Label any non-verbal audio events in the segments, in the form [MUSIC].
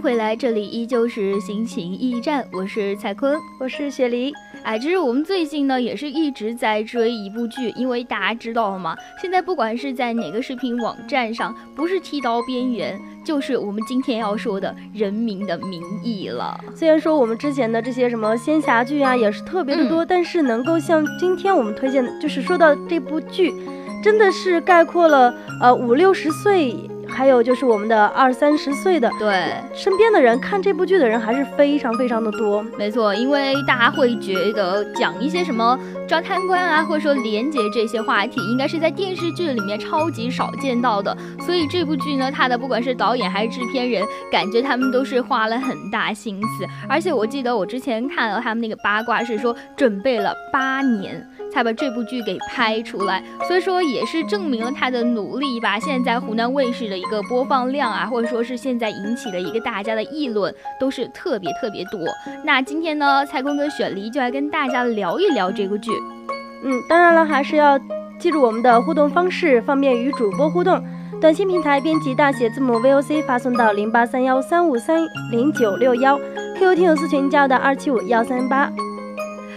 迎回来，这里依旧是心情驿站，我是蔡坤，我是雪梨。哎，其实我们最近呢也是一直在追一部剧，因为大家知道吗？现在不管是在哪个视频网站上，不是剃刀边缘，就是我们今天要说的《人民的名义》了。虽然说我们之前的这些什么仙侠剧啊也是特别的多，嗯、但是能够像今天我们推荐的，就是说到这部剧，真的是概括了呃五六十岁。还有就是我们的二三十岁的，对身边的人看这部剧的人还是非常非常的多。没错，因为大家会觉得讲一些什么抓贪官啊，或者说廉洁这些话题，应该是在电视剧里面超级少见到的。所以这部剧呢，它的不管是导演还是制片人，感觉他们都是花了很大心思。而且我记得我之前看到他们那个八卦，是说准备了八年。才把这部剧给拍出来，所以说也是证明了他的努力吧。现在湖南卫视的一个播放量啊，或者说是现在引起的一个大家的议论，都是特别特别多。那今天呢，蔡坤跟雪梨就来跟大家聊一聊这个剧。嗯，当然了，还是要记住我们的互动方式，方便与主播互动。短信平台编辑大写字母 VOC 发送到零八三幺三五三零九六幺，QQ 听友私群加到二七五幺三八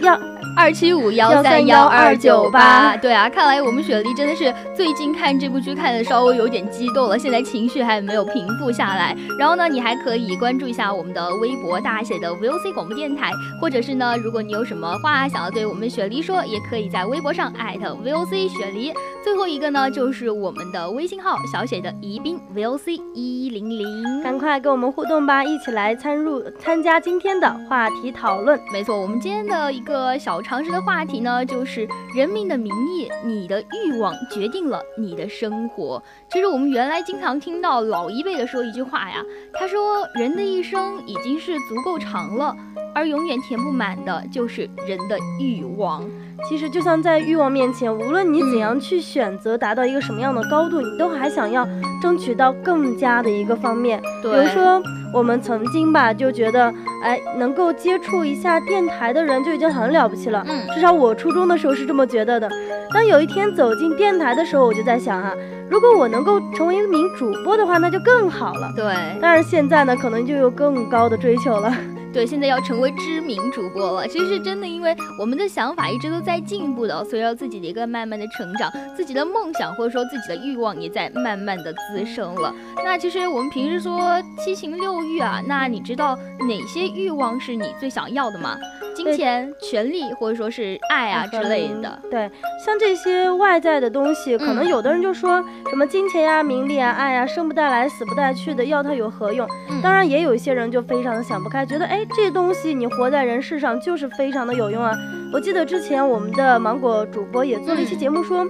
幺。二七五幺三幺二九八，对啊，看来我们雪梨真的是最近看这部剧看的稍微有点激动了，现在情绪还没有平复下来。然后呢，你还可以关注一下我们的微博大写的 VOC 广播电台，或者是呢，如果你有什么话想要对我们雪梨说，也可以在微博上艾特 VOC 雪梨。最后一个呢，就是我们的微信号小写的宜宾 VOC 一零零，赶快跟我们互动吧，一起来参入参加今天的话题讨论。没错，我们今天的一个小。常识的话题呢，就是《人民的名义》，你的欲望决定了你的生活。其实我们原来经常听到老一辈的说一句话呀，他说：“人的一生已经是足够长了，而永远填不满的就是人的欲望。”其实就像在欲望面前，无论你怎样去选择达到一个什么样的高度，你都还想要争取到更加的一个方面。比如说我们曾经吧，就觉得，哎，能够接触一下电台的人就已经很了不起了。嗯，至少我初中的时候是这么觉得的。当有一天走进电台的时候，我就在想啊，如果我能够成为一名主播的话，那就更好了。对，但是现在呢，可能就有更高的追求了。对，现在要成为知名主播了。其实真的，因为我们的想法一直都在进步的，随着自己的一个慢慢的成长，自己的梦想或者说自己的欲望也在慢慢的滋生了。那其实我们平时说七情六欲啊，那你知道哪些欲望是你最想要的吗？金钱、权利或者说是爱啊之类的。对，像这些外在的东西，可能有的人就说什么金钱呀、名利啊、爱呀，生不带来，死不带去的，要它有何用？当然，也有一些人就非常的想不开，觉得哎，这东西你活在人世上就是非常的有用啊。我记得之前我们的芒果主播也做了一期节目说，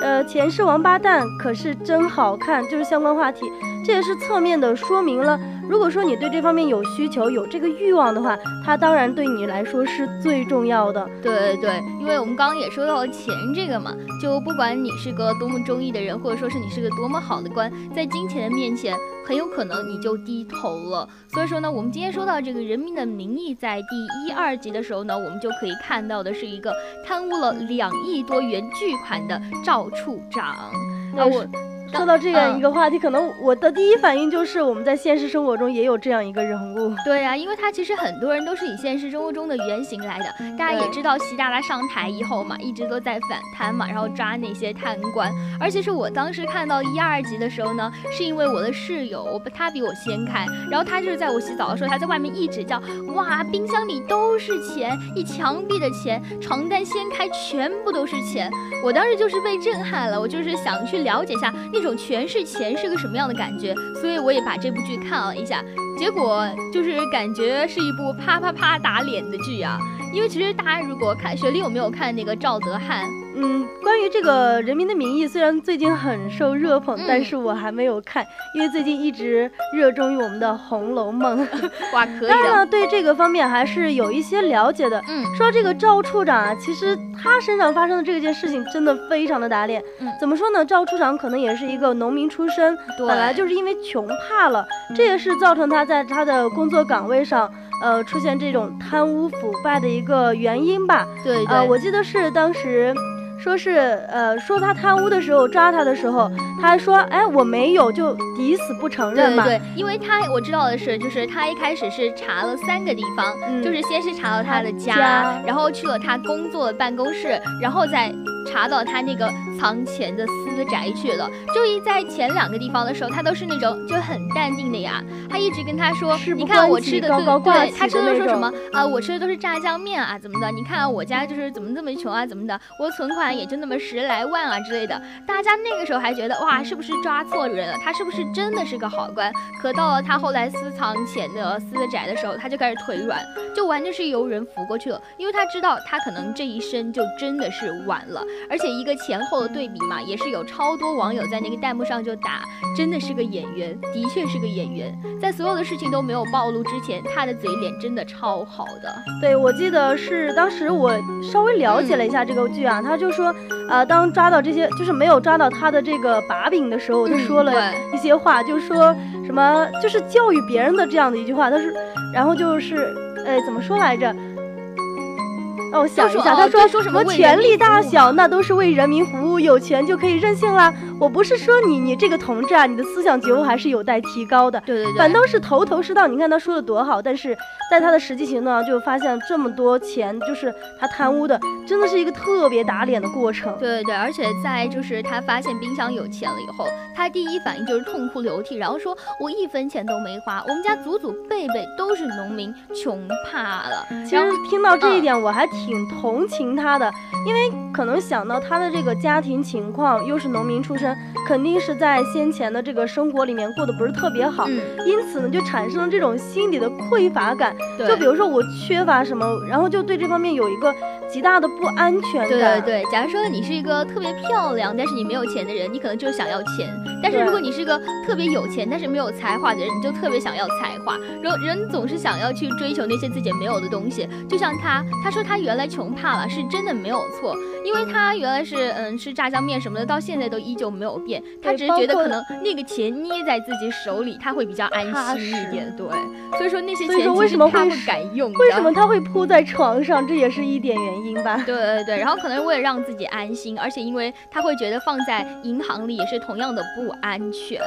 呃，钱是王八蛋，可是真好看，就是相关话题。这也是侧面的说明了，如果说你对这方面有需求、有这个欲望的话，它当然对你来说是最重要的。对对对，因为我们刚刚也说到了钱这个嘛，就不管你是个多么中意的人，或者说是你是个多么好的官，在金钱的面前，很有可能你就低头了。所以说呢，我们今天说到这个《人民的名义》在第一、二集的时候呢，我们就可以看到的是一个贪污了两亿多元巨款的赵处长。啊，我。说到这样一个话题，可能我的第一反应就是我们在现实生活中也有这样一个人物。对呀，因为他其实很多人都是以现实生活中的原型来的。大家也知道，习大大上台以后嘛，一直都在反贪嘛，然后抓那些贪官。而且是我当时看到一二集的时候呢，是因为我的室友他比我先看，然后他就是在我洗澡的时候，他在外面一直叫，哇，冰箱里都是钱，一墙壁的钱，床单掀开全部都是钱。我当时就是被震撼了，我就是想去了解一下那种全是钱是个什么样的感觉，所以我也把这部剧看了一下，结果就是感觉是一部啪啪啪打脸的剧啊。因为其实大家如果看，雪莉有没有看那个赵德汉？嗯，关于这个《人民的名义》，虽然最近很受热捧，但是我还没有看，因为最近一直热衷于我们的《红楼梦》。[LAUGHS] 哇，可以。当然了，对这个方面还是有一些了解的。嗯，说这个赵处长啊，其实他身上发生的这件事情真的非常的打脸。嗯，怎么说呢？赵处长可能也是一个农民出身，本来就是因为穷怕了，这也是造成他在他的工作岗位上。呃，出现这种贪污腐败的一个原因吧。对，呃，我记得是当时。说是呃，说他贪污的时候抓他的时候，他还说，哎，我没有，就抵死不承认嘛。对对对，因为他我知道的是，就是他一开始是查了三个地方，就是先是查到他的家，然后去了他工作的办公室，然后再查到他那个藏钱的私宅去了。周一在前两个地方的时候，他都是那种就很淡定的呀。他一直跟他说，你看我吃的对对，他吃的说什么啊？我吃的都是炸酱面啊，怎么的？你看我家就是怎么这么穷啊，怎么的？我存款。也就那么十来万啊之类的，大家那个时候还觉得哇，是不是抓错人了？他是不是真的是个好官？可到了他后来私藏钱的私宅的时候，他就开始腿软，就完全是由人扶过去了，因为他知道他可能这一生就真的是完了。而且一个前后的对比嘛，也是有超多网友在那个弹幕上就打，真的是个演员，的确是个演员，在所有的事情都没有暴露之前，他的嘴脸真的超好的。对，我记得是当时我稍微了解了一下这个剧啊，他就。说，呃，当抓到这些，就是没有抓到他的这个把柄的时候，他说了一些话，就是说什么，就是教育别人的这样的一句话。他是，然后就是，呃，怎么说来着？让我想一下，他说说什么权力大小那都是为人民服务，有钱就可以任性啦。我不是说你，你这个同志啊，你的思想觉悟还是有待提高的。对对对，反倒是头头是道。你看他说的多好，但是在他的实际行动上就发现这么多钱，就是他贪污的，真的是一个特别打脸的过程。对对对，而且在就是他发现冰箱有钱了以后，他第一反应就是痛哭流涕，然后说我一分钱都没花，我们家祖祖辈辈都是农民，穷怕了。其实听到这一点，我还。挺同情他的，因为可能想到他的这个家庭情况，又是农民出身，肯定是在先前的这个生活里面过得不是特别好，因此呢，就产生了这种心理的匮乏感。就比如说我缺乏什么，然后就对这方面有一个。极大的不安全感。对对对，假如说你是一个特别漂亮，但是你没有钱的人，你可能就想要钱；但是如果你是一个特别有钱，但是没有才华的人，你就特别想要才华。人人总是想要去追求那些自己没有的东西。就像他，他说他原来穷怕了，是真的没有错，因为他原来是嗯吃炸酱面什么的，到现在都依旧没有变。他只是觉得可能那个钱捏在自己手里，他会比较安心一点。对，所以说那些钱其实他不敢用。为什么他会铺在床上？这也是一点原因。原因吧，对对对，然后可能为了让自己安心，而且因为他会觉得放在银行里也是同样的不安全，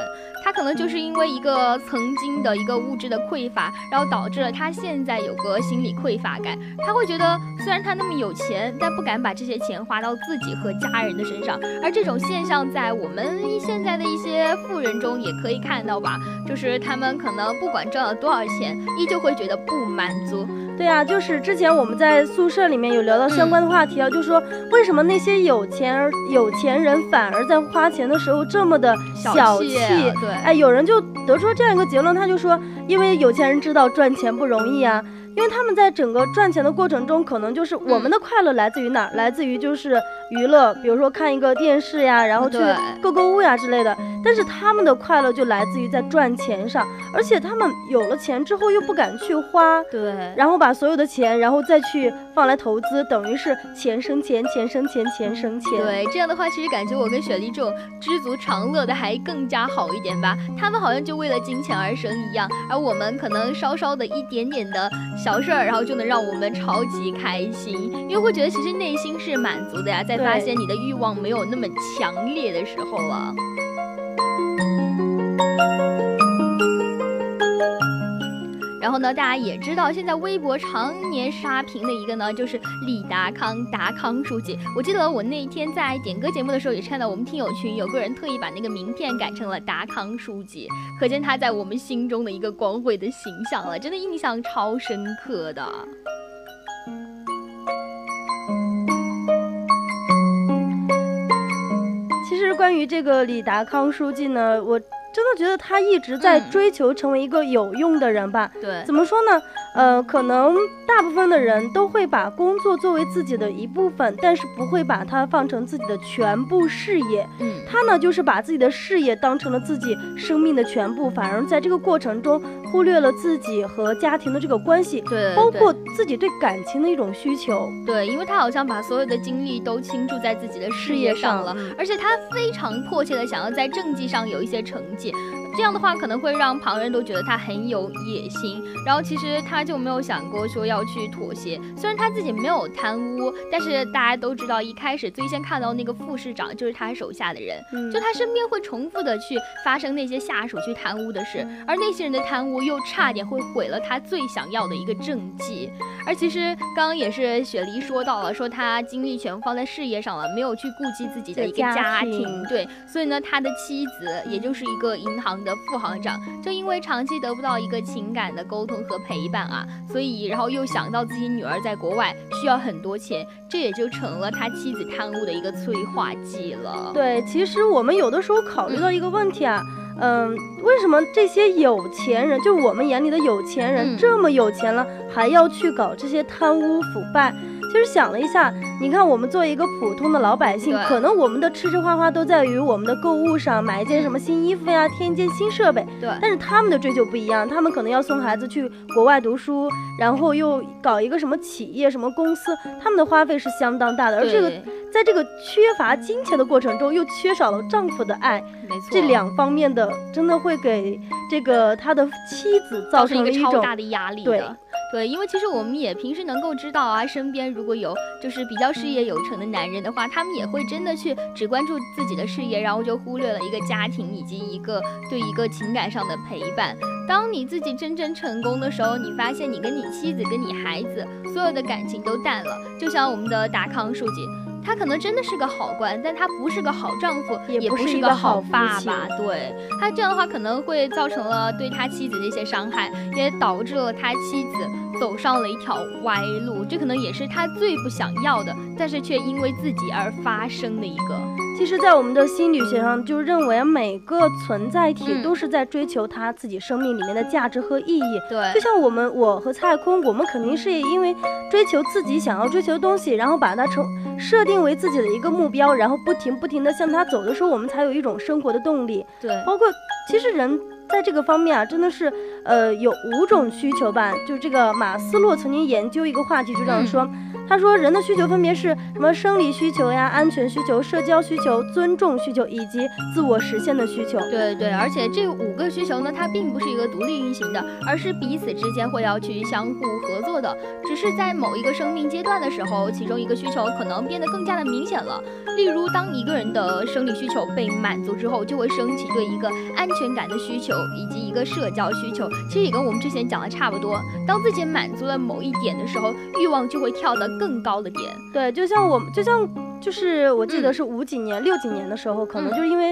他可能就是因为一个曾经的一个物质的匮乏，然后导致了他现在有个心理匮乏感。他会觉得虽然他那么有钱，但不敢把这些钱花到自己和家人的身上，而这种现象在我们现在的一些富人中也可以看到吧，就是他们可能不管赚了多少钱，依旧会觉得不满足。对啊，就是之前我们在宿舍里面有聊到相关的话题啊，就说为什么那些有钱而有钱人反而在花钱的时候这么的小气？对，哎，有人就得出这样一个结论，他就说，因为有钱人知道赚钱不容易啊。因为他们在整个赚钱的过程中，可能就是我们的快乐来自于哪儿？来自于就是娱乐，比如说看一个电视呀，然后去购购物呀之类的。但是他们的快乐就来自于在赚钱上，而且他们有了钱之后又不敢去花，对，然后把所有的钱，然后再去放来投资，等于是钱生钱，钱生钱，钱生钱。对，这样的话其实感觉我跟雪莉这种知足常乐的还更加好一点吧。他们好像就为了金钱而生一样，而我们可能稍稍的一点点的。小事儿然后就能让我们超级开心。因为会觉得其实内心是满足的呀在发现你的欲望没有那么强烈的时候啊。然后呢，大家也知道，现在微博常年刷屏的一个呢，就是李达康，达康书记。我记得我那天在点歌节目的时候，也看到我们听友群有个人特意把那个名片改成了达康书记，可见他在我们心中的一个光辉的形象了，真的印象超深刻的。其实关于这个李达康书记呢，我。真的觉得他一直在追求成为一个有用的人吧？对，怎么说呢？呃，可能大部分的人都会把工作作为自己的一部分，但是不会把它放成自己的全部事业。嗯，他呢，就是把自己的事业当成了自己生命的全部，反而在这个过程中忽略了自己和家庭的这个关系，对，包括自己对感情的一种需求。对，因为他好像把所有的精力都倾注在自己的事业上了，而且他非常迫切的想要在政绩上有一些成绩。这样的话可能会让旁人都觉得他很有野心，然后其实他就没有想过说要去妥协。虽然他自己没有贪污，但是大家都知道，一开始最先看到那个副市长就是他手下的人，就他身边会重复的去发生那些下属去贪污的事，而那些人的贪污又差点会毁了他最想要的一个政绩。而其实刚刚也是雪梨说到了，说他精力全放在事业上了，没有去顾及自己的一个家庭。对，所以呢，他的妻子也就是一个银行。的副行长，正因为长期得不到一个情感的沟通和陪伴啊，所以然后又想到自己女儿在国外需要很多钱，这也就成了他妻子贪污的一个催化剂了。对，其实我们有的时候考虑到一个问题啊，嗯，为什么这些有钱人，就我们眼里的有钱人这么有钱了，还要去搞这些贪污腐败？其实想了一下，你看我们作为一个普通的老百姓，可能我们的吃吃花花都在于我们的购物上，买一件什么新衣服呀，添一件新设备。对。但是他们的追求不一样，他们可能要送孩子去国外读书，然后又搞一个什么企业、什么公司，他们的花费是相当大的。而这个在这个缺乏金钱的过程中，又缺少了丈夫的爱，没错。这两方面的真的会给这个他的妻子造成一个超大的压力。对。对，因为其实我们也平时能够知道啊，身边如果有就是比较事业有成的男人的话，他们也会真的去只关注自己的事业，然后就忽略了一个家庭以及一个对一个情感上的陪伴。当你自己真正成功的时候，你发现你跟你妻子、跟你孩子所有的感情都淡了，就像我们的达康书记。他可能真的是个好官，但他不是个好丈夫，也不是一个好爸爸。对他这样的话，可能会造成了对他妻子的一些伤害，也导致了他妻子走上了一条歪路。这可能也是他最不想要的，但是却因为自己而发生的一个。其实，在我们的心理学上，就认为每个存在体都是在追求他自己生命里面的价值和意义。对，就像我们，我和蔡坤，我们肯定是因为追求自己想要追求的东西，然后把它成设定为自己的一个目标，然后不停不停的向他走的时候，我们才有一种生活的动力。对，包括其实人在这个方面啊，真的是，呃，有五种需求吧。就这个马斯洛曾经研究一个话题，就这样说。他说，人的需求分别是什么？生理需求呀，安全需求、社交需求、尊重需求以及自我实现的需求。对对，而且这五个需求呢，它并不是一个独立运行的，而是彼此之间会要去相互合作的。只是在某一个生命阶段的时候，其中一个需求可能变得更加的明显了。例如，当一个人的生理需求被满足之后，就会升起对一个安全感的需求以及一个社交需求。其实也跟我们之前讲的差不多。当自己满足了某一点的时候，欲望就会跳得更高的点。对，就像我，就像就是我记得是五几年、六几年的时候，可能就是因为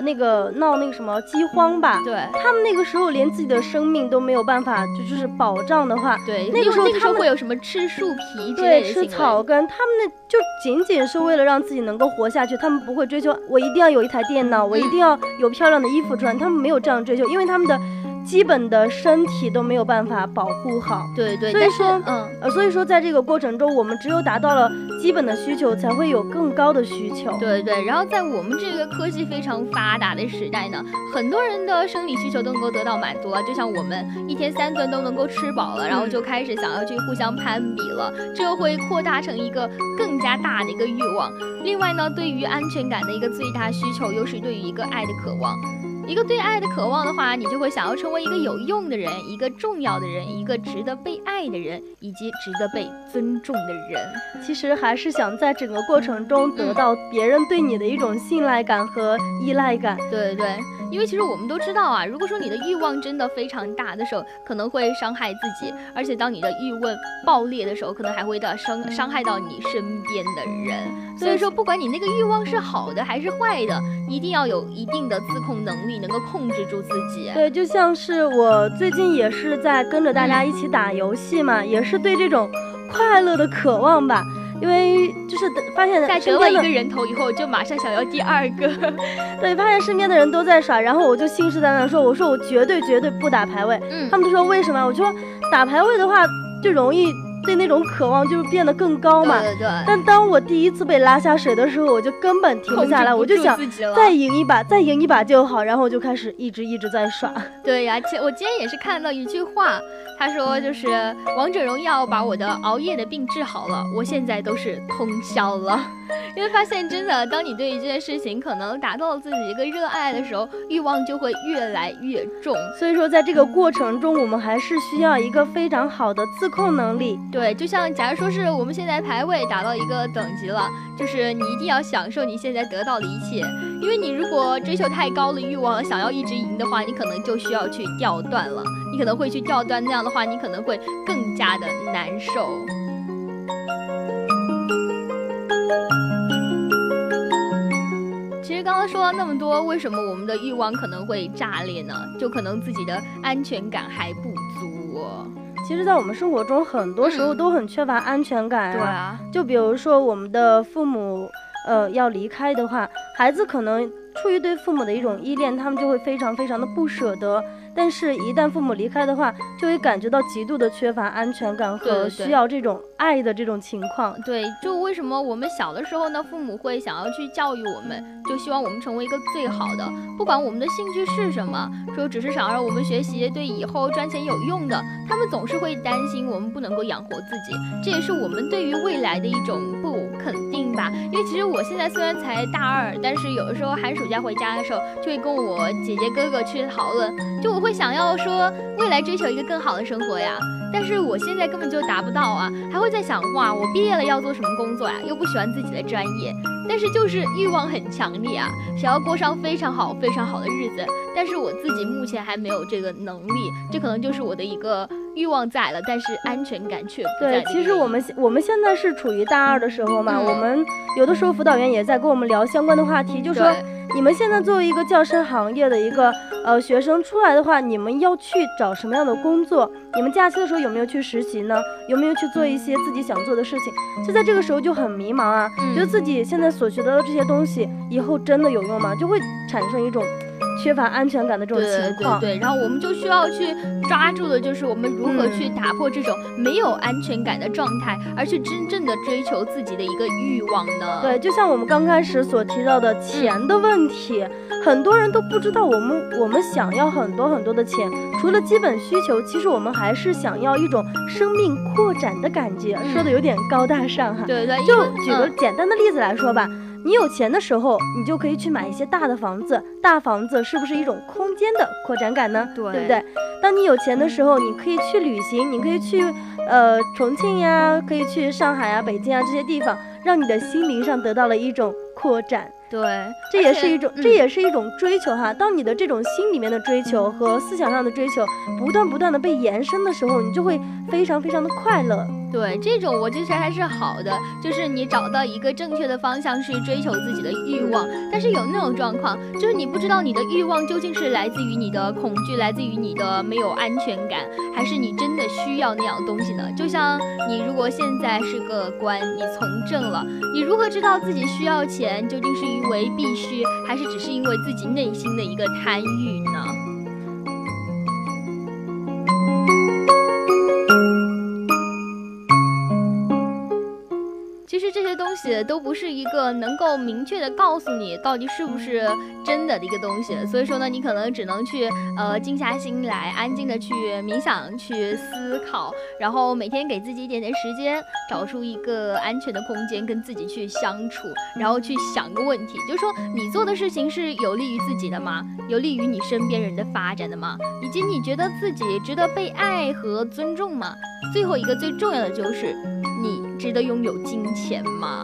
那个闹那个什么饥荒吧。对，他们那个时候连自己的生命都没有办法，就就是保障的话，对，那个时候他们会有什么吃树皮之类的吃草根，他们那就仅仅是为了让自己能够活下去，他们不会追求我一定要有一台电脑，我一定要有漂亮的衣服穿，他们没有这样追求，因为他们的。基本的身体都没有办法保护好，对对，所以说，嗯，呃，所以说，在这个过程中，我们只有达到了基本的需求，才会有更高的需求。对对，然后在我们这个科技非常发达的时代呢，很多人的生理需求都能够得到满足了，就像我们一天三顿都能够吃饱了，然后就开始想要去互相攀比了，这会扩大成一个更加大的一个欲望。另外呢，对于安全感的一个最大需求，又是对于一个爱的渴望。一个对爱的渴望的话，你就会想要成为一个有用的人，一个重要的人，一个值得被爱的人，以及值得被尊重的人。其实还是想在整个过程中得到别人对你的一种信赖感和依赖感。对对对。因为其实我们都知道啊，如果说你的欲望真的非常大的时候，可能会伤害自己，而且当你的欲望爆裂的时候，可能还会到伤伤害到你身边的人。所以说，不管你那个欲望是好的还是坏的，一定要有一定的自控能力，能够控制住自己。对，就像是我最近也是在跟着大家一起打游戏嘛，也是对这种快乐的渴望吧。因为就是发现在得了一个人头以后，就马上想要第二个。[LAUGHS] 对，发现身边的人都在耍，然后我就信誓旦旦说：“我说我绝对绝对不打排位。”嗯，他们就说为什么？我说打排位的话就容易。对那种渴望就是变得更高嘛。对对。但当我第一次被拉下水的时候，我就根本停不下来，我就想再赢一把，再赢一把就好，然后我就开始一直一直在耍。对呀，前我今天也是看到一句话，他说就是王者荣耀把我的熬夜的病治好了，我现在都是通宵了。[LAUGHS] 因为发现真的，当你对一件事情可能达到了自己一个热爱的时候，欲望就会越来越重。所以说，在这个过程中，我们还是需要一个非常好的自控能力。对，就像假如说是我们现在排位达到一个等级了，就是你一定要享受你现在得到的一切。因为你如果追求太高的欲望，想要一直赢的话，你可能就需要去掉段了。你可能会去掉端，那样的话，你可能会更加的难受。其实刚刚说了那么多，为什么我们的欲望可能会炸裂呢？就可能自己的安全感还不足。其实，在我们生活中，很多时候都很缺乏安全感。对啊，就比如说我们的父母，呃，要离开的话，孩子可能出于对父母的一种依恋，他们就会非常非常的不舍得。但是，一旦父母离开的话，就会感觉到极度的缺乏安全感和需要这种爱的这种情况。对，就为什么我们小的时候呢，父母会想要去教育我们，就希望我们成为一个最好的，不管我们的兴趣是什么，说只是想让我们学习对以后赚钱有用的，他们总是会担心我们不能够养活自己，这也是我们对于未来的一种不肯定吧。因为其实我现在虽然才大二，但是有的时候寒暑假回家的时候，就会跟我姐姐哥哥去讨论，就我。会想要说未来追求一个更好的生活呀，但是我现在根本就达不到啊，还会在想哇，我毕业了要做什么工作呀？又不喜欢自己的专业，但是就是欲望很强烈啊，想要过上非常好非常好的日子，但是我自己目前还没有这个能力，这可能就是我的一个欲望在了，但是安全感却不在。对，其实我们我们现在是处于大二的时候嘛，我们有的时候辅导员也在跟我们聊相关的话题，就说。你们现在作为一个教师行业的一个呃学生出来的话，你们要去找什么样的工作？你们假期的时候有没有去实习呢？有没有去做一些自己想做的事情？就在这个时候就很迷茫啊，觉得自己现在所学的这些东西以后真的有用吗？就会产生一种。缺乏安全感的这种情况，对对对，然后我们就需要去抓住的，就是我们如何去打破这种没有安全感的状态，而去真正的追求自己的一个欲望呢？对，就像我们刚开始所提到的钱的问题，很多人都不知道，我们我们想要很多很多的钱，除了基本需求，其实我们还是想要一种生命扩展的感觉，说的有点高大上哈。对对，就举个简单的例子来说吧。你有钱的时候，你就可以去买一些大的房子。大房子是不是一种空间的扩展感呢？对，对不对？当你有钱的时候，你可以去旅行，你可以去，呃，重庆呀，可以去上海啊、北京啊这些地方，让你的心灵上得到了一种扩展。对，这也是一种，这也是一种追求哈。当你的这种心里面的追求和思想上的追求不断不断的被延伸的时候，你就会非常非常的快乐。对，这种我觉得还是好的，就是你找到一个正确的方向去追求自己的欲望。但是有那种状况，就是你不知道你的欲望究竟是来自于你的恐惧，来自于你的没有安全感，还是你真的需要那样东西呢？就像你如果现在是个官，你从政了，你如何知道自己需要钱，究竟是为必须，还是只是因为自己内心的一个贪欲东西都不是一个能够明确的告诉你到底是不是真的的一个东西，所以说呢，你可能只能去呃静下心来，安静的去冥想、去思考，然后每天给自己一点点时间，找出一个安全的空间跟自己去相处，然后去想个问题，就是说你做的事情是有利于自己的吗？有利于你身边人的发展的吗？以及你觉得自己值得被爱和尊重吗？最后一个最重要的就是，值得拥有金钱吗？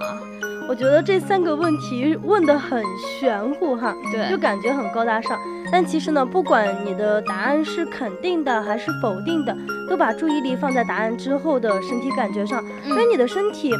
我觉得这三个问题问得很玄乎哈，对，就感觉很高大上。但其实呢，不管你的答案是肯定的还是否定的，都把注意力放在答案之后的身体感觉上。因为你的身体，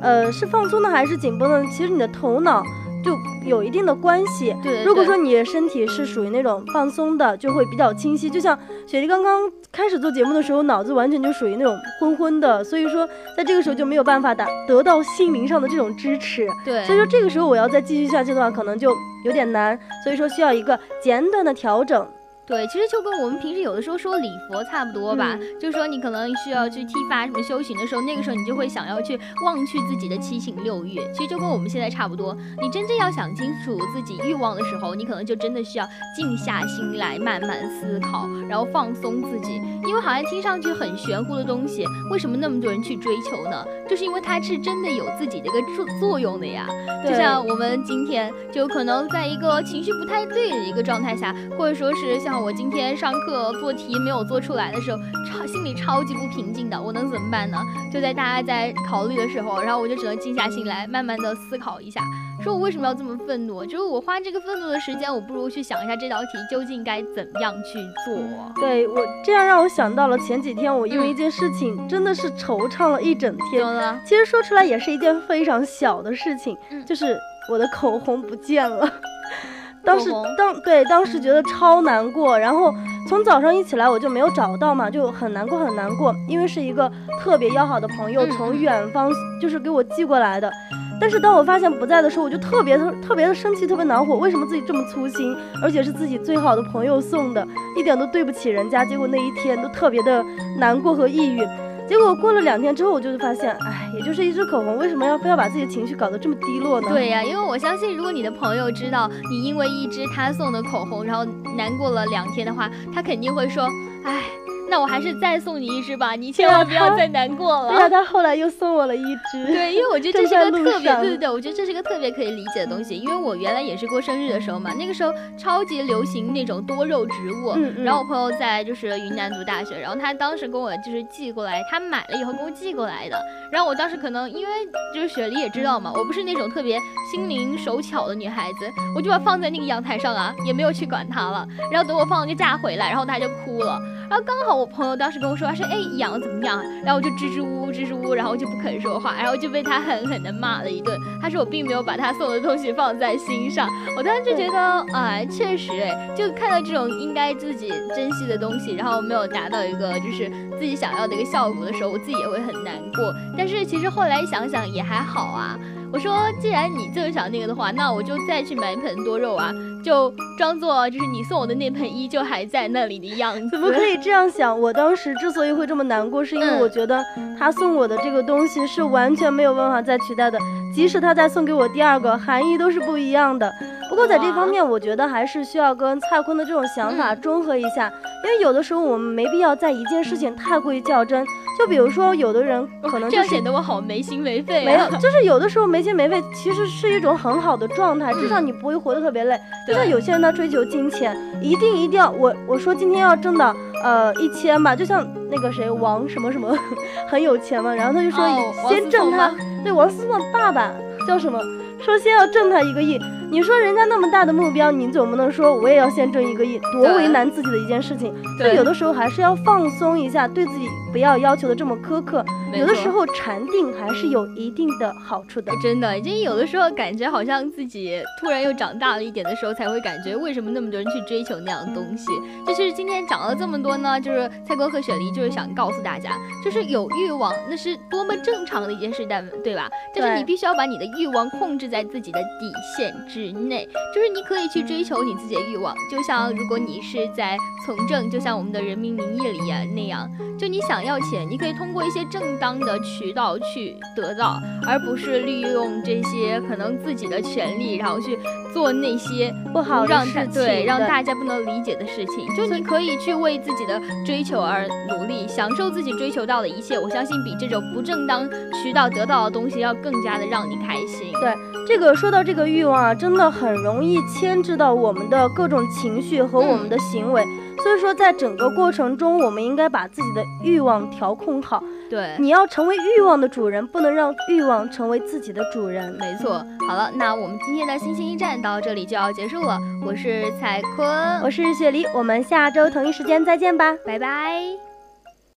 呃，是放松的还是紧绷的？其实你的头脑。就有一定的关系。对，如果说你的身体是属于那种放松的，就会比较清晰。就像雪莉刚刚开始做节目的时候，脑子完全就属于那种昏昏的，所以说在这个时候就没有办法打得到心灵上的这种支持。对，所以说这个时候我要再继续下去的话，可能就有点难。所以说需要一个简短的调整。对，其实就跟我们平时有的时候说礼佛差不多吧，就是说你可能需要去剃发什么修行的时候，那个时候你就会想要去忘去自己的七情六欲。其实就跟我们现在差不多，你真正要想清楚自己欲望的时候，你可能就真的需要静下心来慢慢思考，然后放松自己。因为好像听上去很玄乎的东西，为什么那么多人去追求呢？就是因为它是真的有自己的一个作作用的呀。就像我们今天就可能在一个情绪不太对的一个状态下，或者说是像。我今天上课做题没有做出来的时候，超心里超级不平静的，我能怎么办呢？就在大家在考虑的时候，然后我就只能静下心来，慢慢的思考一下，说我为什么要这么愤怒？就是我花这个愤怒的时间，我不如去想一下这道题究竟该怎样去做。对我这样让我想到了前几天我因为一件事情真的是惆怅了一整天。其实说出来也是一件非常小的事情，就是我的口红不见了。当时当对当时觉得超难过，然后从早上一起来我就没有找到嘛，就很难过很难过，因为是一个特别要好的朋友从远方就是给我寄过来的，但是当我发现不在的时候，我就特别特特别的生气，特别恼火，为什么自己这么粗心，而且是自己最好的朋友送的，一点都对不起人家，结果那一天都特别的难过和抑郁。结果过了两天之后，我就是发现，哎，也就是一支口红，为什么要非要把自己的情绪搞得这么低落呢？对呀，因为我相信，如果你的朋友知道你因为一支他送的口红，然后难过了两天的话，他肯定会说，哎。那我还是再送你一只吧，你千万不要再难过了。对啊，他后来又送我了一只。对，因为我觉得这是个特别，对对对，我觉得这是个特别可以理解的东西。因为我原来也是过生日的时候嘛，那个时候超级流行那种多肉植物。嗯嗯。然后我朋友在就是云南读大学，然后他当时跟我就是寄过来，他买了以后给我寄过来的。然后我当时可能因为就是雪梨也知道嘛，我不是那种特别心灵手巧的女孩子，我就把放在那个阳台上啊，也没有去管它了。然后等我放了个假回来，然后他就哭了。然后刚好我朋友当时跟我说，他说哎养的怎么样？然后我就支支吾吾支支吾吾，然后就不肯说话，然后就被他狠狠的骂了一顿。他说我并没有把他送的东西放在心上。我当时就觉得，[LAUGHS] 哎，确实哎，就看到这种应该自己珍惜的东西，然后没有达到一个就是自己想要的一个效果的时候，我自己也会很难过。但是其实后来想想也还好啊。我说，既然你这么想那个的话，那我就再去买一盆多肉啊，就装作就是你送我的那盆依旧还在那里的样子。怎么可以这样想？我当时之所以会这么难过，是因为我觉得他送我的这个东西是完全没有办法再取代的，即使他再送给我第二个，含义都是不一样的。不过在这方面，我觉得还是需要跟蔡坤的这种想法中和一下，因为有的时候我们没必要在一件事情太过于较真。就比如说，有的人可能这样显得我好没心没肺。没有，就是有的时候没心没肺，其实是一种很好的状态，至少你不会活得特别累。就像有些人他追求金钱，一定一定要我我说今天要挣到呃一千吧，就像那个谁王什么什么 [LAUGHS] 很有钱嘛，然后他就说先挣他，对王思聪的爸爸叫什么？说先要挣他一个亿。你说人家那么大的目标，你总不能说我也要先挣一个亿，多为难自己的一件事情。所以有的时候还是要放松一下，对自己不要要求的这么苛刻。有的时候禅定还是有一定的好处的。真的，就有的时候感觉好像自己突然又长大了一点的时候，才会感觉为什么那么多人去追求那样的东西。就是今天讲了这么多呢，就是蔡哥和雪梨就是想告诉大家，就是有欲望那是多么正常的一件事，但对吧？但是你必须要把你的欲望控制在自己的底线之。内，就是你可以去追求你自己的欲望，就像如果你是在从政，就像我们的人民名义里呀那样，就你想要钱，你可以通过一些正当的渠道去得到，而不是利用这些可能自己的权利，然后去做那些不好让对让大家不能理解的事情。就你可以去为自己的追求而努力，享受自己追求到的一切。我相信比这种不正当渠道得到的东西要更加的让你开心。对，这个说到这个欲望啊，真的很容易牵制到我们的各种情绪和我们的行为。所以说，在整个过程中，我们应该把自己的欲望调控好。对，你要成为欲望的主人，不能让欲望成为自己的主人。没错。好了，那我们今天的星星驿站到这里就要结束了。我是彩坤，我是雪梨，我们下周同一时间再见吧，拜拜。